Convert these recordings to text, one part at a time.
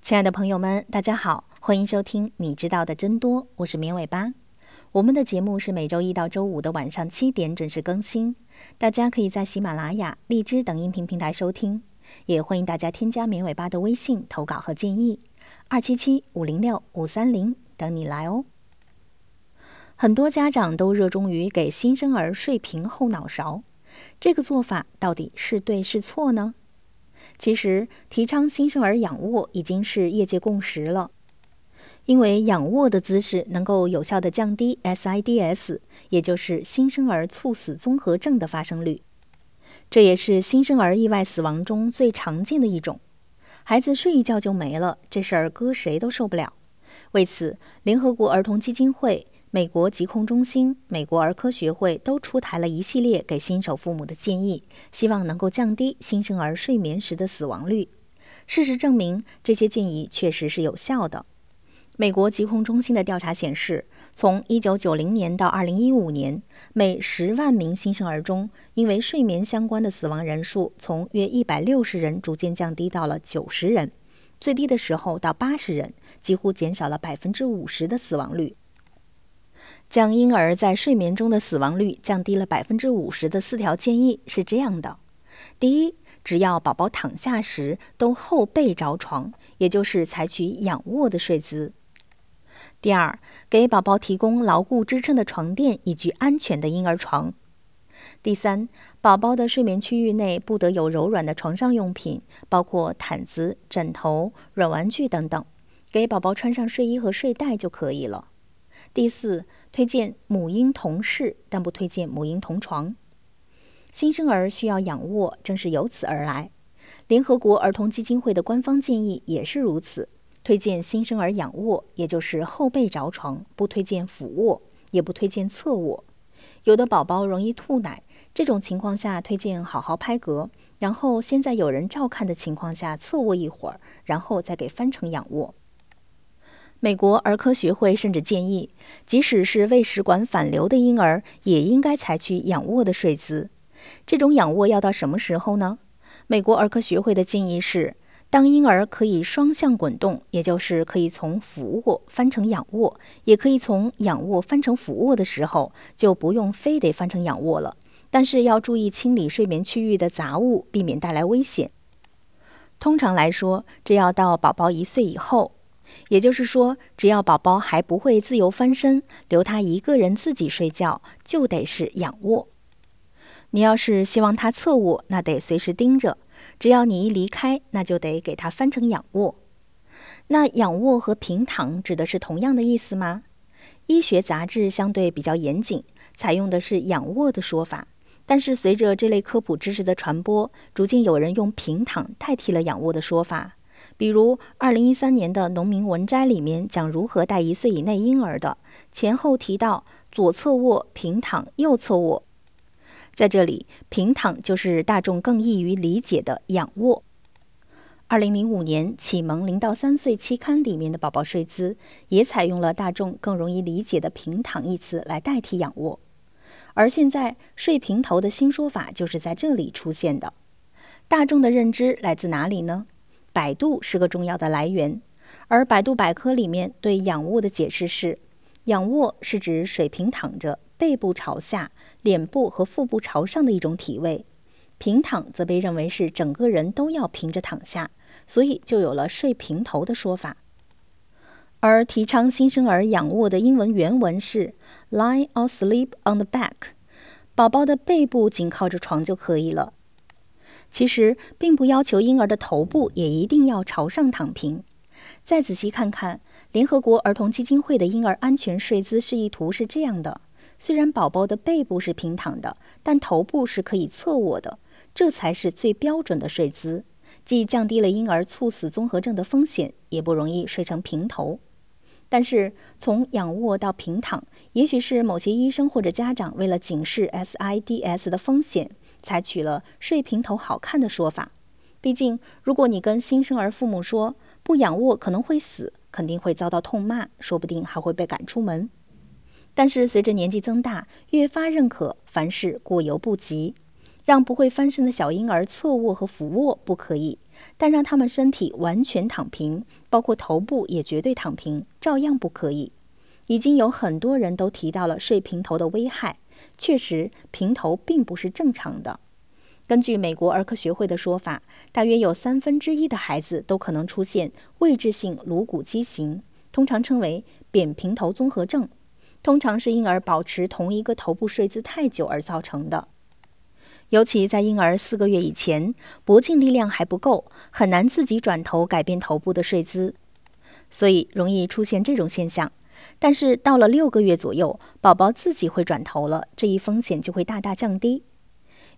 亲爱的朋友们，大家好，欢迎收听《你知道的真多》，我是绵尾巴。我们的节目是每周一到周五的晚上七点准时更新，大家可以在喜马拉雅、荔枝等音频平台收听，也欢迎大家添加绵尾巴的微信投稿和建议，二七七五零六五三零等你来哦。很多家长都热衷于给新生儿睡平后脑勺，这个做法到底是对是错呢？其实，提倡新生儿仰卧已经是业界共识了。因为仰卧的姿势能够有效地降低 SIDS，也就是新生儿猝死综合症的发生率，这也是新生儿意外死亡中最常见的一种。孩子睡一觉就没了，这事儿搁谁都受不了。为此，联合国儿童基金会、美国疾控中心、美国儿科学会都出台了一系列给新手父母的建议，希望能够降低新生儿睡眠时的死亡率。事实证明，这些建议确实是有效的。美国疾控中心的调查显示，从1990年到2015年，每10万名新生儿中，因为睡眠相关的死亡人数从约160人逐渐降低到了90人，最低的时候到80人，几乎减少了50%的死亡率。将婴儿在睡眠中的死亡率降低了百分之五十的四条建议是这样的：第一，只要宝宝躺下时都后背着床，也就是采取仰卧的睡姿。第二，给宝宝提供牢固支撑的床垫以及安全的婴儿床。第三，宝宝的睡眠区域内不得有柔软的床上用品，包括毯子、枕头、软玩具等等，给宝宝穿上睡衣和睡袋就可以了。第四，推荐母婴同室，但不推荐母婴同床。新生儿需要仰卧，正是由此而来。联合国儿童基金会的官方建议也是如此。推荐新生儿仰卧，也就是后背着床，不推荐俯卧，也不推荐侧卧。有的宝宝容易吐奶，这种情况下推荐好好拍嗝，然后先在有人照看的情况下侧卧一会儿，然后再给翻成仰卧。美国儿科学会甚至建议，即使是胃食管反流的婴儿，也应该采取仰卧的睡姿。这种仰卧要到什么时候呢？美国儿科学会的建议是。当婴儿可以双向滚动，也就是可以从俯卧翻成仰卧，也可以从仰卧翻成俯卧的时候，就不用非得翻成仰卧了。但是要注意清理睡眠区域的杂物，避免带来危险。通常来说，这要到宝宝一岁以后，也就是说，只要宝宝还不会自由翻身，留他一个人自己睡觉，就得是仰卧。你要是希望他侧卧，那得随时盯着。只要你一离开，那就得给他翻成仰卧。那仰卧和平躺指的是同样的意思吗？医学杂志相对比较严谨，采用的是仰卧的说法。但是随着这类科普知识的传播，逐渐有人用平躺代替了仰卧的说法。比如2013年的《农民文摘》里面讲如何带一岁以内婴儿的，前后提到左侧卧、平躺、右侧卧。在这里，平躺就是大众更易于理解的仰卧。二零零五年《启蒙零到三岁》期刊里面的宝宝睡姿也采用了大众更容易理解的平躺一词来代替仰卧。而现在睡平头的新说法就是在这里出现的。大众的认知来自哪里呢？百度是个重要的来源，而百度百科里面对仰卧的解释是：仰卧是指水平躺着，背部朝下。脸部和腹部朝上的一种体位，平躺则被认为是整个人都要平着躺下，所以就有了睡平头的说法。而提倡新生儿仰卧的英文原文是 “lie or sleep on the back”，宝宝的背部紧靠着床就可以了。其实并不要求婴儿的头部也一定要朝上躺平。再仔细看看联合国儿童基金会的婴儿安全睡姿示意图是这样的。虽然宝宝的背部是平躺的，但头部是可以侧卧的，这才是最标准的睡姿，既降低了婴儿猝死综合症的风险，也不容易睡成平头。但是从仰卧到平躺，也许是某些医生或者家长为了警示 SIDS 的风险，采取了睡平头好看的说法。毕竟，如果你跟新生儿父母说不仰卧可能会死，肯定会遭到痛骂，说不定还会被赶出门。但是随着年纪增大，越发认可凡事过犹不及。让不会翻身的小婴儿侧卧和俯卧不可以，但让他们身体完全躺平，包括头部也绝对躺平，照样不可以。已经有很多人都提到了睡平头的危害，确实，平头并不是正常的。根据美国儿科学会的说法，大约有三分之一的孩子都可能出现位置性颅骨畸形，通常称为扁平头综合症，通常是婴儿保持同一个头部睡姿太久而造成的。尤其在婴儿四个月以前，脖颈力量还不够，很难自己转头改变头部的睡姿，所以容易出现这种现象。但是到了六个月左右，宝宝自己会转头了，这一风险就会大大降低。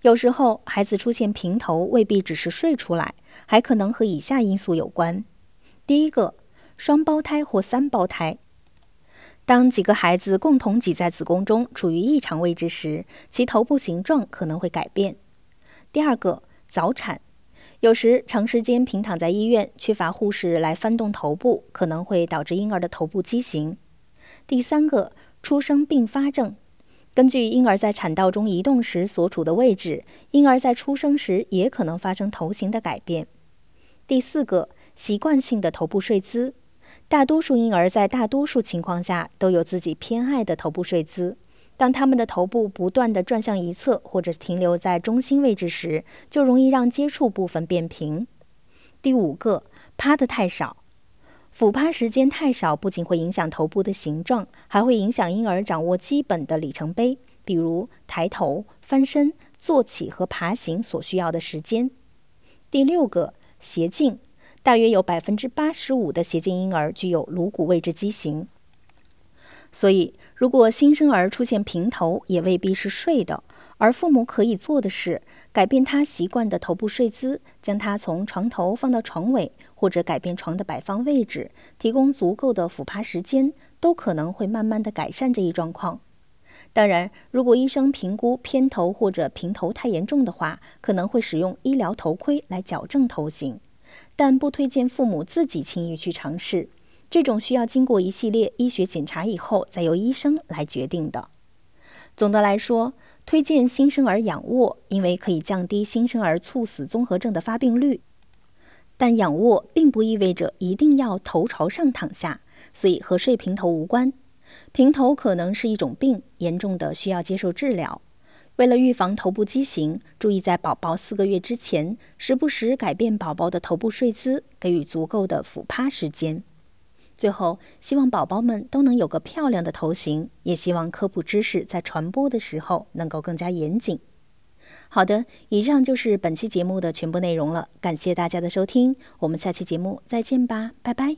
有时候孩子出现平头未必只是睡出来，还可能和以下因素有关。第一个，双胞胎或三胞胎，当几个孩子共同挤在子宫中处于异常位置时，其头部形状可能会改变。第二个，早产，有时长时间平躺在医院，缺乏护士来翻动头部，可能会导致婴儿的头部畸形。第三个，出生并发症。根据婴儿在产道中移动时所处的位置，婴儿在出生时也可能发生头型的改变。第四个，习惯性的头部睡姿。大多数婴儿在大多数情况下都有自己偏爱的头部睡姿。当他们的头部不断地转向一侧或者停留在中心位置时，就容易让接触部分变平。第五个，趴得太少。俯趴时间太少，不仅会影响头部的形状，还会影响婴儿掌握基本的里程碑，比如抬头、翻身、坐起和爬行所需要的时间。第六个，斜颈，大约有百分之八十五的斜颈婴儿具有颅骨位置畸形。所以，如果新生儿出现平头，也未必是睡的。而父母可以做的是，改变他习惯的头部睡姿，将他从床头放到床尾，或者改变床的摆放位置，提供足够的俯趴时间，都可能会慢慢的改善这一状况。当然，如果医生评估偏头或者平头太严重的话，可能会使用医疗头盔来矫正头型，但不推荐父母自己轻易去尝试。这种需要经过一系列医学检查以后，再由医生来决定的。总的来说，推荐新生儿仰卧，因为可以降低新生儿猝死综合症的发病率。但仰卧并不意味着一定要头朝上躺下，所以和睡平头无关。平头可能是一种病，严重的需要接受治疗。为了预防头部畸形，注意在宝宝四个月之前，时不时改变宝宝的头部睡姿，给予足够的俯趴时间。最后，希望宝宝们都能有个漂亮的头型，也希望科普知识在传播的时候能够更加严谨。好的，以上就是本期节目的全部内容了，感谢大家的收听，我们下期节目再见吧，拜拜。